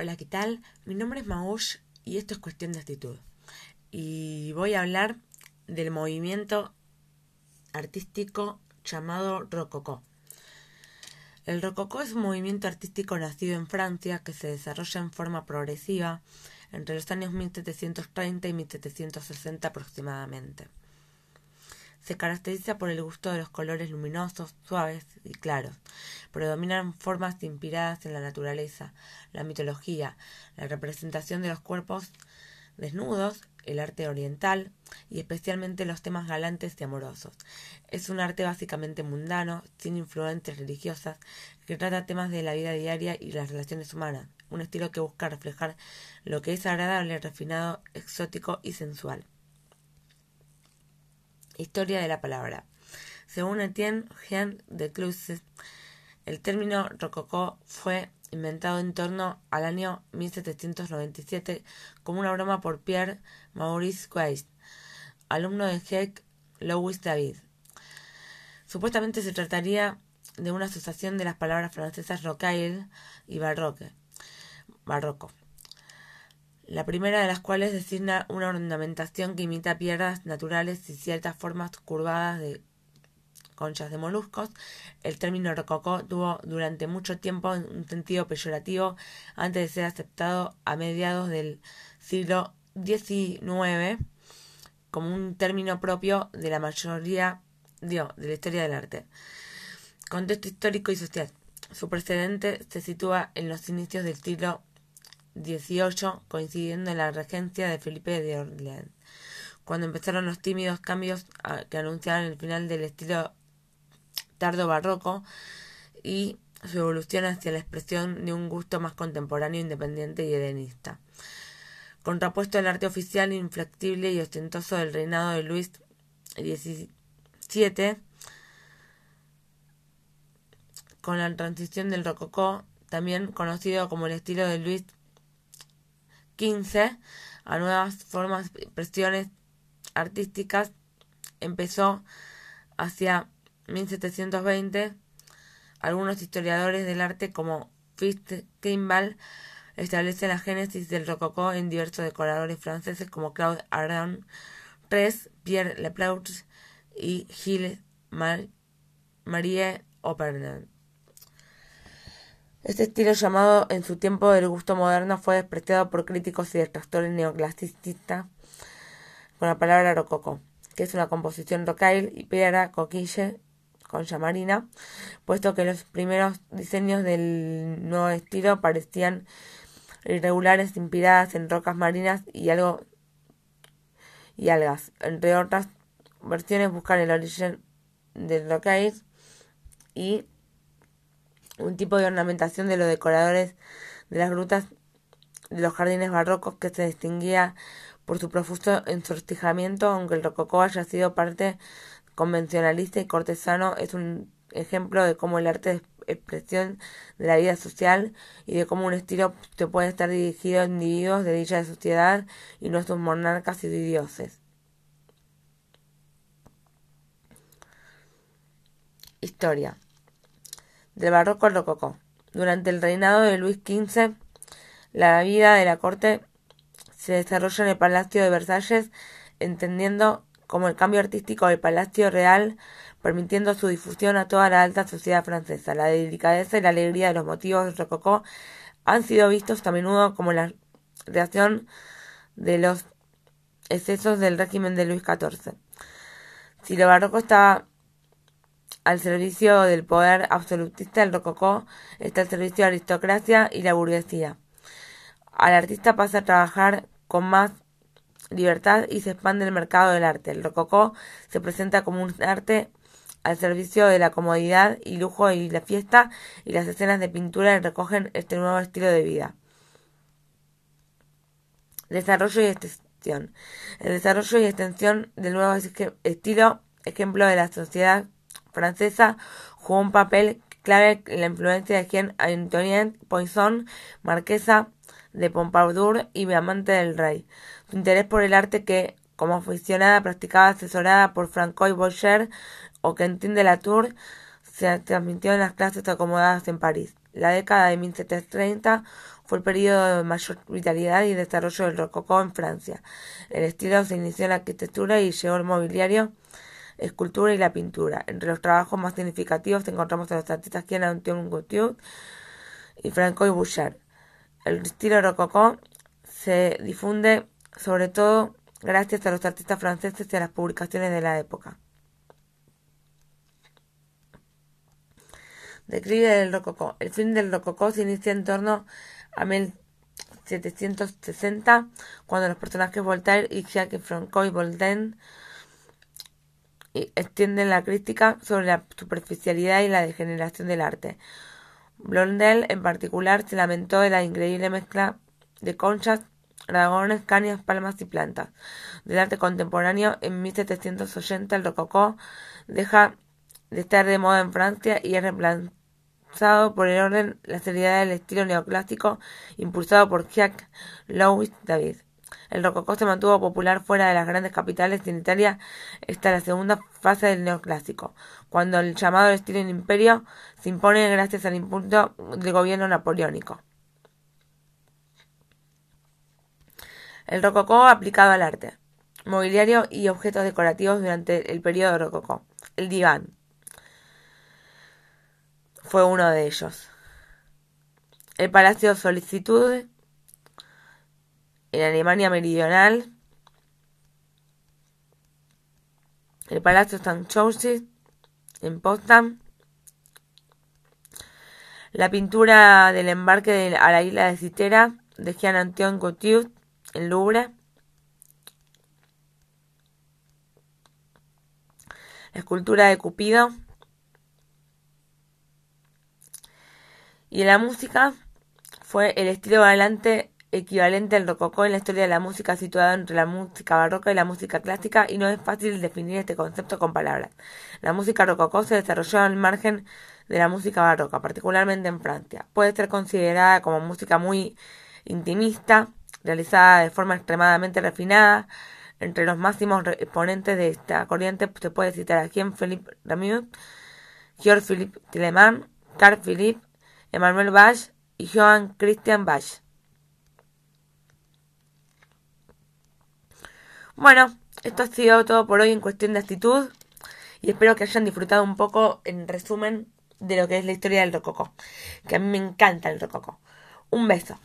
Hola, ¿qué tal? Mi nombre es Maush y esto es cuestión de actitud. Y voy a hablar del movimiento artístico llamado Rococó. El Rococó es un movimiento artístico nacido en Francia que se desarrolla en forma progresiva entre los años 1730 y 1760 aproximadamente. Se caracteriza por el gusto de los colores luminosos, suaves y claros. Predominan formas inspiradas en la naturaleza, la mitología, la representación de los cuerpos desnudos, el arte oriental y especialmente los temas galantes y amorosos. Es un arte básicamente mundano, sin influencias religiosas, que trata temas de la vida diaria y las relaciones humanas, un estilo que busca reflejar lo que es agradable, refinado, exótico y sensual. Historia de la palabra. Según Etienne Jean de Cluses, el término rococó fue inventado en torno al año 1797 como una broma por Pierre Maurice Weiss, alumno de Jacques Louis David. Supuestamente se trataría de una asociación de las palabras francesas rocaille y barroque, barroco la primera de las cuales designa una ornamentación que imita piedras naturales y ciertas formas curvadas de conchas de moluscos. El término rococó tuvo durante mucho tiempo un sentido peyorativo antes de ser aceptado a mediados del siglo XIX como un término propio de la mayoría de la historia del arte. Contexto histórico y social. Su precedente se sitúa en los inicios del siglo 18, coincidiendo en la regencia de Felipe de Orleans, cuando empezaron los tímidos cambios ah, que anunciaban el final del estilo tardo barroco y su evolución hacia la expresión de un gusto más contemporáneo, independiente y helenista. Contrapuesto al arte oficial, inflexible y ostentoso del reinado de Luis XVII, con la transición del rococó, también conocido como el estilo de Luis 15 a nuevas formas, expresiones artísticas. Empezó hacia 1720. Algunos historiadores del arte como Fitz Kimball establecen la génesis del rococó en diversos decoradores franceses como Claude Ardon, Res, Pierre Leplautre y Gilles Marie Opernel. Este estilo llamado en su tiempo del gusto moderno fue despreciado por críticos y detractores neoclasicistas con la palabra rococó, que es una composición rocaille y piedra coquille con marina, puesto que los primeros diseños del nuevo estilo parecían irregulares inspiradas en rocas marinas y algo y algas. Entre otras versiones buscan el origen del rocaille y un tipo de ornamentación de los decoradores de las grutas de los jardines barrocos que se distinguía por su profuso ensortijamiento, aunque el rococó haya sido parte convencionalista y cortesano, es un ejemplo de cómo el arte es expresión de la vida social y de cómo un estilo se puede estar dirigido a individuos de dicha sociedad y no a sus monarcas y dioses. Historia del barroco rococó. Durante el reinado de Luis XV, la vida de la corte se desarrolla en el Palacio de Versalles, entendiendo como el cambio artístico del Palacio Real, permitiendo su difusión a toda la alta sociedad francesa. La delicadeza y la alegría de los motivos rococó han sido vistos a menudo como la reacción de los excesos del régimen de Luis XIV. Si lo barroco estaba al servicio del poder absolutista del rococó está el servicio de la aristocracia y la burguesía. Al artista pasa a trabajar con más libertad y se expande el mercado del arte. El rococó se presenta como un arte al servicio de la comodidad y lujo y la fiesta y las escenas de pintura recogen este nuevo estilo de vida. Desarrollo y extensión. El desarrollo y extensión del nuevo estilo, ejemplo de la sociedad francesa jugó un papel clave en la influencia de Jean Antoinette Poisson, marquesa de Pompadour y amante del rey. Su interés por el arte que, como aficionada, practicaba asesorada por Francois Bocher o Quentin de la Tour, se transmitió en las clases acomodadas en París. La década de 1730 fue el periodo de mayor vitalidad y desarrollo del rococó en Francia. El estilo se inició en la arquitectura y llegó al mobiliario, escultura y la pintura. Entre los trabajos más significativos encontramos a los artistas Jean Antoine Gautier y Francois Boucher. El estilo rococó se difunde sobre todo gracias a los artistas franceses y a las publicaciones de la época. Declive del rococó. El fin del rococó se inicia en torno a 1760, cuando los personajes Voltaire y Jacques Francois Bolden extienden la crítica sobre la superficialidad y la degeneración del arte. Blondel, en particular, se lamentó de la increíble mezcla de conchas, dragones, cañas, palmas y plantas. Del arte contemporáneo, en 1780 el rococó deja de estar de moda en Francia y es reemplazado por el orden, la seriedad del estilo neoclásico impulsado por Jacques Louis David. El rococó se mantuvo popular fuera de las grandes capitales en Italia está la segunda fase del neoclásico, cuando el llamado estilo en imperio se impone gracias al impulso del gobierno napoleónico. El rococó aplicado al arte, mobiliario y objetos decorativos durante el periodo rococó. El diván, fue uno de ellos. El Palacio Solicitud en Alemania Meridional, el Palacio Sanssouci en Potsdam, la pintura del embarque a la isla de Citera de Jean Antoine Gautier en Louvre, la escultura de Cupido. Y la música fue el estilo bailante equivalente al rococó en la historia de la música situada entre la música barroca y la música clásica y no es fácil definir este concepto con palabras. La música rococó se desarrolló al margen de la música barroca, particularmente en Francia. Puede ser considerada como música muy intimista, realizada de forma extremadamente refinada. Entre los máximos exponentes de esta corriente se puede citar a Jean-Philippe Rameau, Georges-Philippe Telemann, Carl Philippe, Emmanuel Bach y Johann Christian Bach. Bueno, esto ha sido todo por hoy en cuestión de actitud y espero que hayan disfrutado un poco en resumen de lo que es la historia del rococó, que a mí me encanta el rococó. Un beso.